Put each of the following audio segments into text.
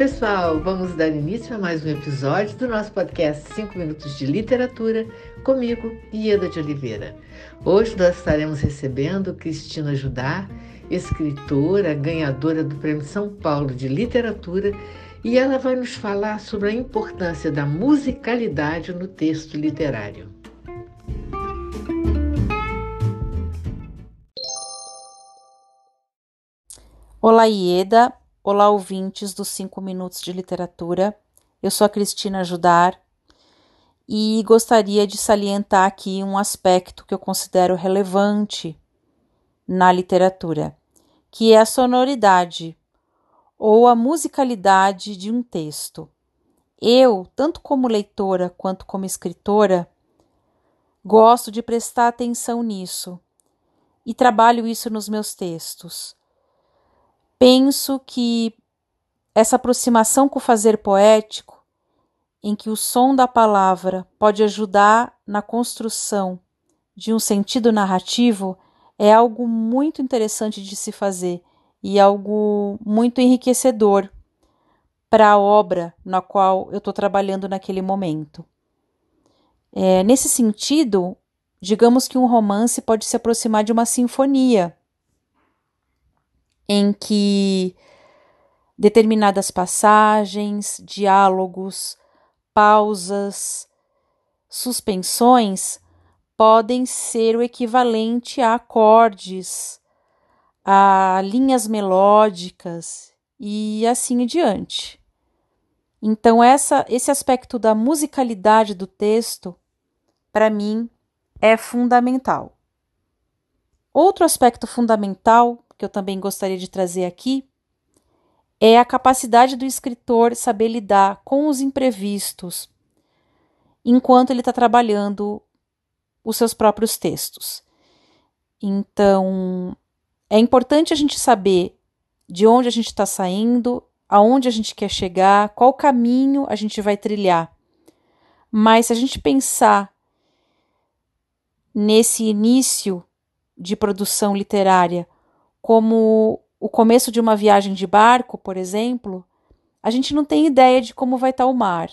pessoal! Vamos dar início a mais um episódio do nosso podcast 5 Minutos de Literatura, comigo, Ieda de Oliveira. Hoje nós estaremos recebendo Cristina Judar, escritora, ganhadora do Prêmio São Paulo de Literatura, e ela vai nos falar sobre a importância da musicalidade no texto literário. Olá, Ieda. Olá, ouvintes dos 5 Minutos de Literatura. Eu sou a Cristina Judar e gostaria de salientar aqui um aspecto que eu considero relevante na literatura, que é a sonoridade ou a musicalidade de um texto. Eu, tanto como leitora quanto como escritora, gosto de prestar atenção nisso e trabalho isso nos meus textos penso que essa aproximação com o fazer poético, em que o som da palavra pode ajudar na construção de um sentido narrativo, é algo muito interessante de se fazer e algo muito enriquecedor para a obra na qual eu estou trabalhando naquele momento. É, nesse sentido, digamos que um romance pode se aproximar de uma sinfonia em que determinadas passagens, diálogos, pausas, suspensões podem ser o equivalente a acordes, a linhas melódicas e assim em diante. Então essa esse aspecto da musicalidade do texto para mim é fundamental. Outro aspecto fundamental que eu também gostaria de trazer aqui, é a capacidade do escritor saber lidar com os imprevistos enquanto ele está trabalhando os seus próprios textos. Então, é importante a gente saber de onde a gente está saindo, aonde a gente quer chegar, qual caminho a gente vai trilhar. Mas se a gente pensar nesse início de produção literária como o começo de uma viagem de barco, por exemplo, a gente não tem ideia de como vai estar tá o mar.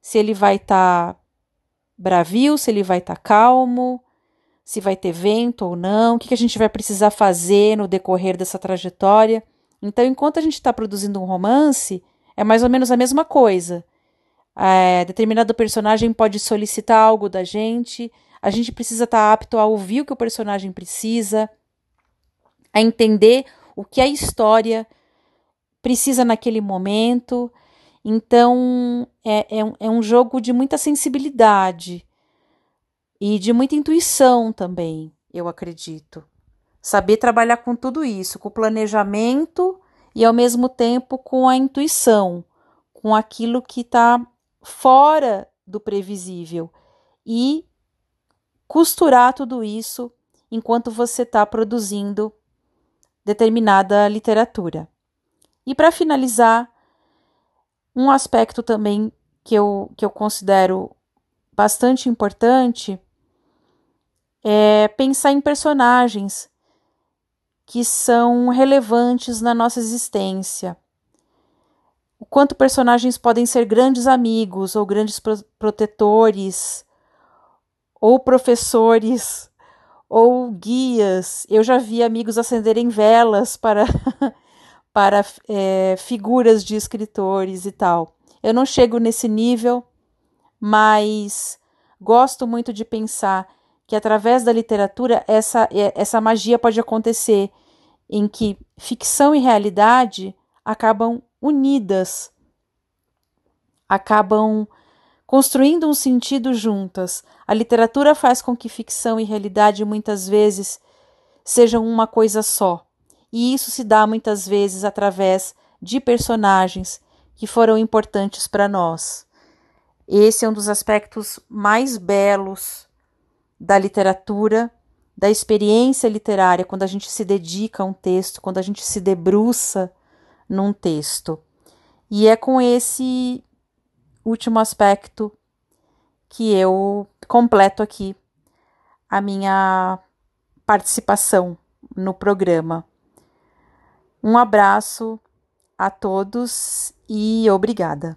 Se ele vai estar tá bravio, se ele vai estar tá calmo, se vai ter vento ou não, o que, que a gente vai precisar fazer no decorrer dessa trajetória. Então, enquanto a gente está produzindo um romance, é mais ou menos a mesma coisa. É, determinado personagem pode solicitar algo da gente, a gente precisa estar apto a ouvir o que o personagem precisa, a entender o que a história precisa naquele momento. Então, é, é, um, é um jogo de muita sensibilidade e de muita intuição também, eu acredito. Saber trabalhar com tudo isso, com o planejamento e ao mesmo tempo com a intuição, com aquilo que está fora do previsível e costurar tudo isso enquanto você está produzindo determinada literatura. E para finalizar, um aspecto também que eu, que eu considero bastante importante é pensar em personagens que são relevantes na nossa existência. O quanto personagens podem ser grandes amigos ou grandes pro protetores ou professores ou guias. Eu já vi amigos acenderem velas para, para é, figuras de escritores e tal. Eu não chego nesse nível, mas gosto muito de pensar que através da literatura essa, é, essa magia pode acontecer, em que ficção e realidade acabam unidas, acabam construindo um sentido juntas. A literatura faz com que ficção e realidade muitas vezes sejam uma coisa só. E isso se dá muitas vezes através de personagens que foram importantes para nós. Esse é um dos aspectos mais belos da literatura, da experiência literária, quando a gente se dedica a um texto, quando a gente se debruça num texto. E é com esse último aspecto que eu completo aqui a minha participação no programa. Um abraço a todos e obrigada.